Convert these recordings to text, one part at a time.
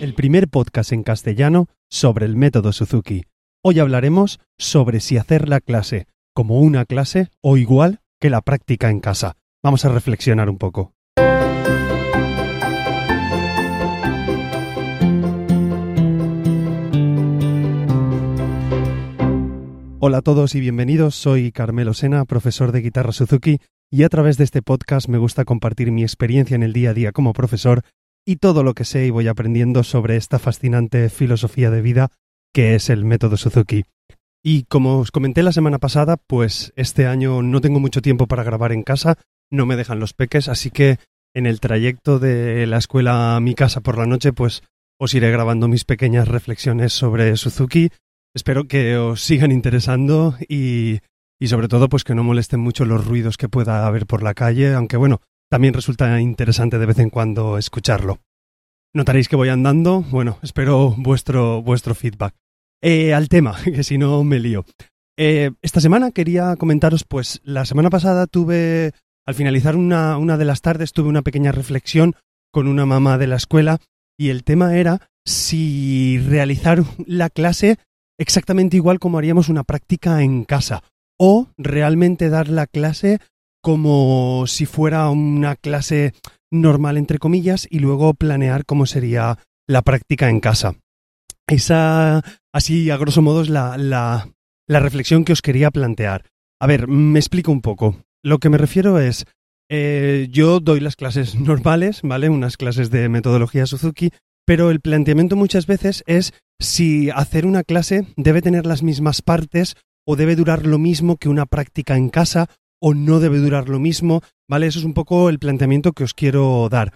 el primer podcast en castellano sobre el método Suzuki. Hoy hablaremos sobre si hacer la clase como una clase o igual que la práctica en casa. Vamos a reflexionar un poco. Hola a todos y bienvenidos. Soy Carmelo Sena, profesor de guitarra Suzuki, y a través de este podcast me gusta compartir mi experiencia en el día a día como profesor y todo lo que sé y voy aprendiendo sobre esta fascinante filosofía de vida que es el método Suzuki. Y como os comenté la semana pasada, pues este año no tengo mucho tiempo para grabar en casa, no me dejan los peques, así que en el trayecto de la escuela a mi casa por la noche, pues os iré grabando mis pequeñas reflexiones sobre Suzuki. Espero que os sigan interesando y, y sobre todo pues que no molesten mucho los ruidos que pueda haber por la calle, aunque bueno, también resulta interesante de vez en cuando escucharlo. Notaréis que voy andando. Bueno, espero vuestro, vuestro feedback. Eh, al tema, que si no me lío. Eh, esta semana quería comentaros, pues la semana pasada tuve, al finalizar una, una de las tardes, tuve una pequeña reflexión con una mamá de la escuela y el tema era si realizar la clase exactamente igual como haríamos una práctica en casa o realmente dar la clase como si fuera una clase normal entre comillas y luego planear cómo sería la práctica en casa. Esa, así a grosso modo, es la, la, reflexión que os quería plantear. A ver, me explico un poco. Lo que me refiero es, eh, yo doy las clases normales, ¿vale? Unas clases de metodología Suzuki, pero el planteamiento muchas veces es si hacer una clase debe tener las mismas partes o debe durar lo mismo que una práctica en casa o no debe durar lo mismo, ¿vale? Eso es un poco el planteamiento que os quiero dar.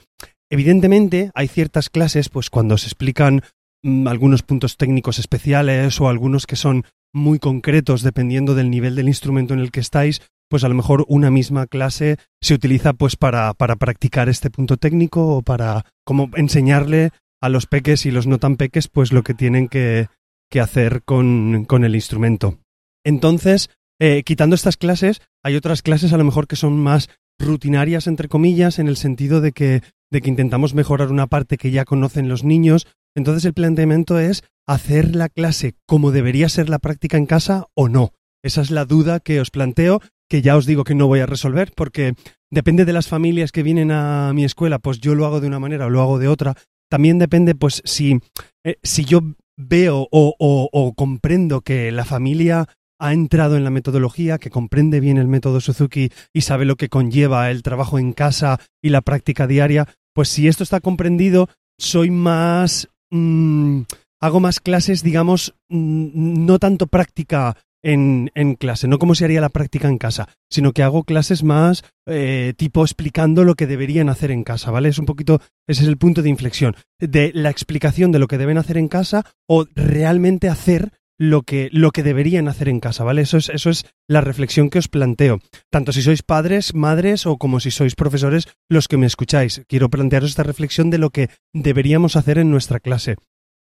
Evidentemente, hay ciertas clases, pues cuando se explican mm, algunos puntos técnicos especiales o algunos que son muy concretos dependiendo del nivel del instrumento en el que estáis, pues a lo mejor una misma clase se utiliza pues para, para practicar este punto técnico o para como enseñarle a los peques y los no tan peques pues lo que tienen que, que hacer con, con el instrumento. Entonces, eh, quitando estas clases, hay otras clases a lo mejor que son más rutinarias, entre comillas, en el sentido de que, de que intentamos mejorar una parte que ya conocen los niños. Entonces el planteamiento es hacer la clase como debería ser la práctica en casa o no. Esa es la duda que os planteo, que ya os digo que no voy a resolver, porque depende de las familias que vienen a mi escuela, pues yo lo hago de una manera o lo hago de otra. También depende, pues, si, eh, si yo veo o, comprendo que la familia ha entrado en la metodología, que comprende bien el método Suzuki y sabe lo que conlleva el trabajo en casa y la práctica diaria, pues si esto está comprendido, soy más... Mmm, hago más clases, digamos, mmm, no tanto práctica en, en, clase, no como se haría la práctica en casa, sino que hago clases más eh, tipo explicando lo que deberían hacer en casa, ¿vale? Es un poquito, ese es el punto de inflexión, de la explicación de lo que deben hacer en casa o realmente hacer lo que, lo que deberían hacer en casa, ¿vale? Eso es, eso es la reflexión que os planteo. Tanto si sois padres, madres o como si sois profesores los que me escucháis. Quiero plantearos esta reflexión de lo que deberíamos hacer en nuestra clase.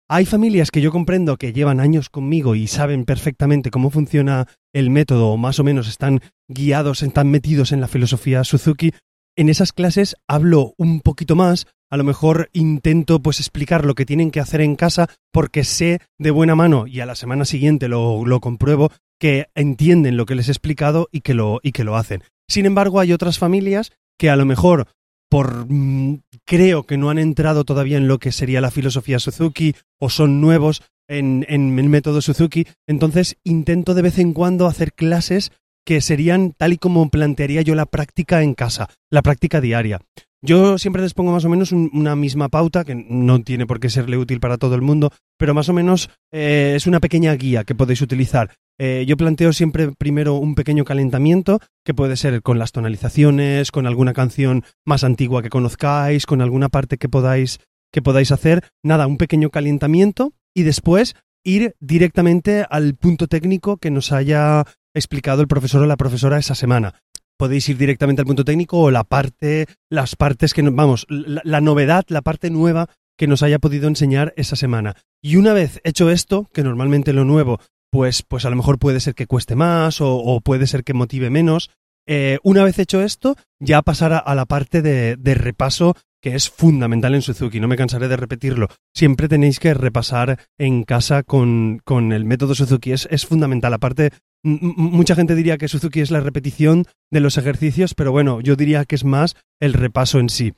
Hay familias que yo comprendo que llevan años conmigo y saben perfectamente cómo funciona el método o más o menos están guiados, están metidos en la filosofía Suzuki. En esas clases hablo un poquito más, a lo mejor intento pues explicar lo que tienen que hacer en casa porque sé de buena mano y a la semana siguiente lo, compruebo que entienden lo que les he explicado y que lo, hacen. Sin embargo, hay otras familias que a lo mejor por mmm, creo que no han entrado todavía en lo que sería la filosofía Suzuki o son nuevos en, el método Suzuki, entonces intento de vez en cuando hacer clases que serían tal y como plantearía yo la práctica en casa, la práctica diaria. Yo siempre les pongo más o menos un, una misma pauta, que no tiene por qué serle útil para todo el mundo, pero más o menos eh, es una pequeña guía que podéis utilizar. Eh, yo planteo siempre primero un pequeño calentamiento, que puede ser con las tonalizaciones, con alguna canción más antigua que conozcáis, con alguna parte que podáis, que podáis hacer. Nada, un pequeño calentamiento y después ir directamente al punto técnico que nos haya explicado el profesor o la profesora esa semana podéis ir directamente al punto técnico o la parte, las partes que, vamos, la, la, novedad, la parte nueva que nos haya podido enseñar esa semana. Y una vez hecho esto, que normalmente lo nuevo, pues, pues a lo mejor puede ser que cueste más o, puede ser que motive menos, Eh, una vez hecho esto, ya pasar a, la parte de, de repaso que es fundamental en Suzuki, no me cansaré de repetirlo. Siempre tenéis que repasar en casa con, con el método Suzuki, es, es fundamental. Aparte, mucha gente diría que Suzuki es la repetición de los ejercicios, pero bueno, yo diría que es más el repaso en sí.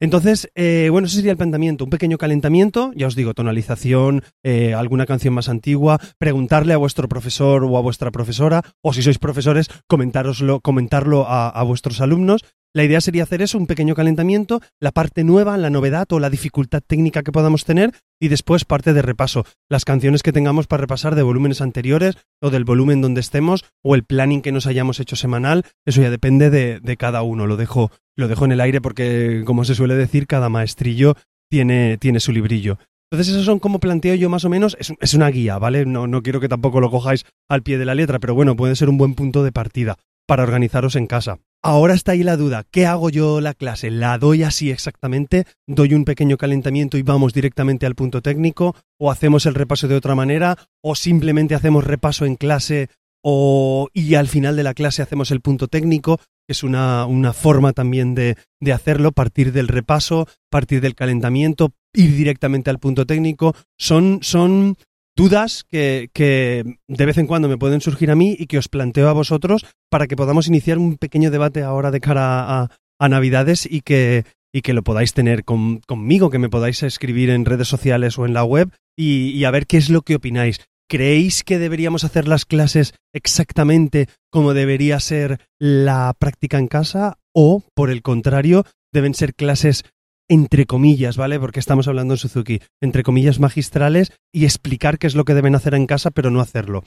Entonces, eh, bueno, ese sería el planteamiento, un pequeño calentamiento, ya os digo, tonalización, eh, alguna canción más antigua, preguntarle a vuestro profesor o a vuestra profesora, o si sois profesores, comentároslo, comentarlo a, a vuestros alumnos. La idea sería hacer eso, un pequeño calentamiento, la parte nueva, la novedad o la dificultad técnica que podamos tener y después parte de repaso, las canciones que tengamos para repasar de volúmenes anteriores o del volumen donde estemos o el planning que nos hayamos hecho semanal, eso ya depende de, cada uno, lo dejo, lo dejo en el aire porque, como se suele decir, cada maestrillo tiene, tiene su librillo. Entonces, esos son como planteo yo más o menos, es, es una guía, ¿vale? No, no quiero que tampoco lo cojáis al pie de la letra, pero bueno, puede ser un buen punto de partida para organizaros en casa. Ahora está ahí la duda, ¿qué hago yo la clase? ¿La doy así exactamente? ¿Doy un pequeño calentamiento y vamos directamente al punto técnico? ¿O hacemos el repaso de otra manera? ¿O simplemente hacemos repaso en clase o, y al final de la clase hacemos el punto técnico? Es una, una forma también de, de hacerlo, partir del repaso, partir del calentamiento, ir directamente al punto técnico. Son, son dudas que, que de vez en cuando me pueden surgir a mí y que os planteo a vosotros para que podamos iniciar un pequeño debate ahora de cara a, a Navidades y que, y que lo podáis tener con- conmigo, que me podáis escribir en redes sociales o en la web y, y a ver qué es lo que opináis. ¿Creéis que deberíamos hacer las clases exactamente como debería ser la práctica en casa? ¿O, por el contrario, deben ser clases entre comillas, ¿vale? Porque estamos hablando en Suzuki, entre comillas magistrales y explicar qué es lo que deben hacer en casa, pero no hacerlo.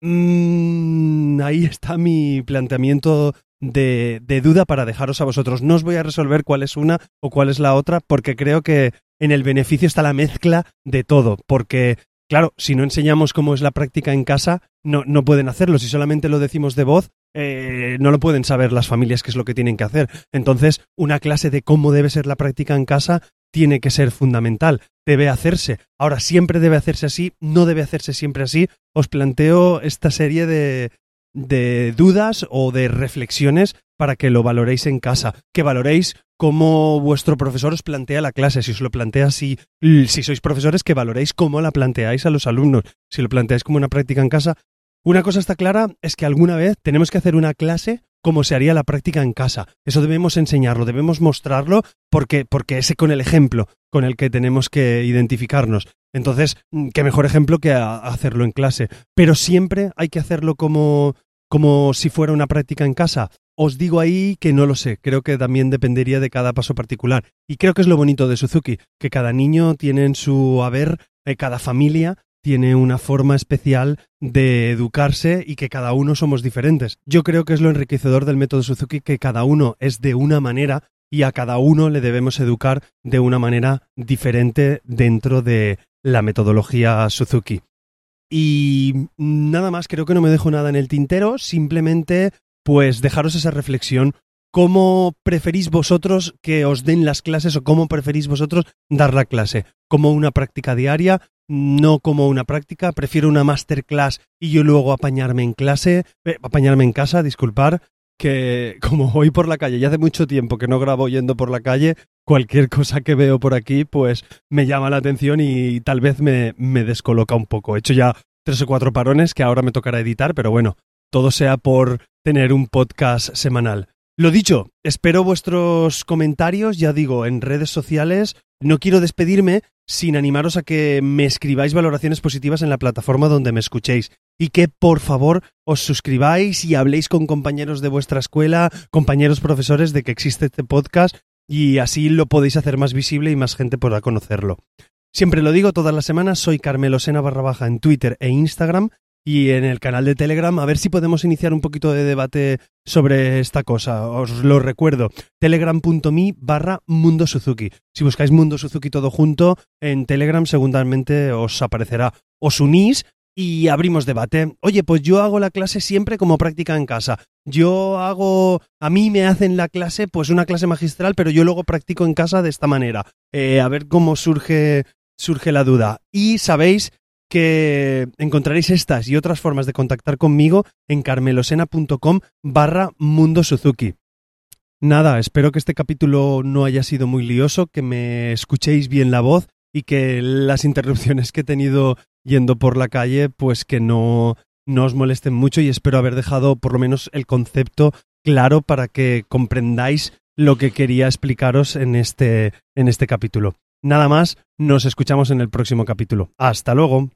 Mm, ahí está mi planteamiento de, de duda para dejaros a vosotros. No os voy a resolver cuál es una o cuál es la otra, porque creo que en el beneficio está la mezcla de todo, porque Claro, si no enseñamos cómo es la práctica en casa, no, no pueden hacerlo. Si solamente lo decimos de voz, eh, no lo pueden saber las familias qué es lo que tienen que hacer. Entonces, una clase de cómo debe ser la práctica en casa tiene que ser fundamental. Debe hacerse. Ahora, siempre debe hacerse así, no debe hacerse siempre así. Os planteo esta serie de, de dudas o de reflexiones para que lo valoréis en casa, que valoréis cómo vuestro profesor os plantea la clase, si os lo plantea así, si sois profesores, que valoréis cómo la planteáis a los alumnos, si lo planteáis como una práctica en casa. Una cosa está clara, es que alguna vez tenemos que hacer una clase como se haría la práctica en casa. Eso debemos enseñarlo, debemos mostrarlo, porque, porque ese con el ejemplo con el que tenemos que identificarnos. Entonces, mm, qué mejor ejemplo que hacerlo en clase. Pero siempre hay que hacerlo como, como si fuera una práctica en casa. Os digo ahí que no lo sé, creo que también dependería de cada paso particular. Y creo que es lo bonito de Suzuki, que cada niño tiene en su haber, eh, cada familia tiene una forma especial de educarse y que cada uno somos diferentes. Yo creo que es lo enriquecedor del método Suzuki, que cada uno es de una manera y a cada uno le debemos educar de una manera diferente dentro de la metodología Suzuki. Y nada más, creo que no me dejo nada en el tintero, simplemente pues dejaros esa reflexión. ¿Cómo preferís vosotros que os den las clases o cómo preferís vosotros dar la clase? ¿Como una práctica diaria? No como una práctica, prefiero una masterclass y yo luego apañarme en clase, eh, apañarme en casa, disculpar, que como voy por la calle y hace mucho tiempo que no grabo yendo por la calle, cualquier cosa que veo por aquí pues me llama la atención y tal vez me, me descoloca un poco. He hecho ya tres o cuatro parones que ahora me tocará editar, pero bueno, todo sea por tener un podcast semanal. Lo dicho, espero vuestros comentarios, ya digo, en redes sociales. No quiero despedirme sin animaros a que me escribáis valoraciones positivas en la plataforma donde me escuchéis y que por favor os suscribáis y habléis con compañeros de vuestra escuela, compañeros profesores de que existe este podcast y así lo podéis hacer más visible y más gente podrá conocerlo. Siempre lo digo todas las semanas, soy Carmelo Sena barra baja en Twitter e Instagram y en el canal de Telegram a ver si podemos iniciar un poquito de debate sobre esta cosa. Os lo recuerdo, telegram.me barra Mundo Suzuki. Si buscáis Mundo Suzuki todo junto, en Telegram seguramente os aparecerá. Os unís y abrimos debate. Oye, pues yo hago la clase siempre como práctica en casa. Yo hago, a mí me hacen la clase, pues una clase magistral, pero yo luego practico en casa de esta manera. Eh, a ver cómo surge, surge la duda. Y sabéis que encontraréis estas y otras formas de contactar conmigo en carmelosena.com barra Mundo Suzuki. Nada, espero que este capítulo no haya sido muy lioso, que me escuchéis bien la voz y que las interrupciones que he tenido yendo por la calle, pues que no, no os molesten mucho y espero haber dejado por lo menos el concepto claro para que comprendáis lo que quería explicaros en este, en este capítulo. Nada más, nos escuchamos en el próximo capítulo. Hasta luego.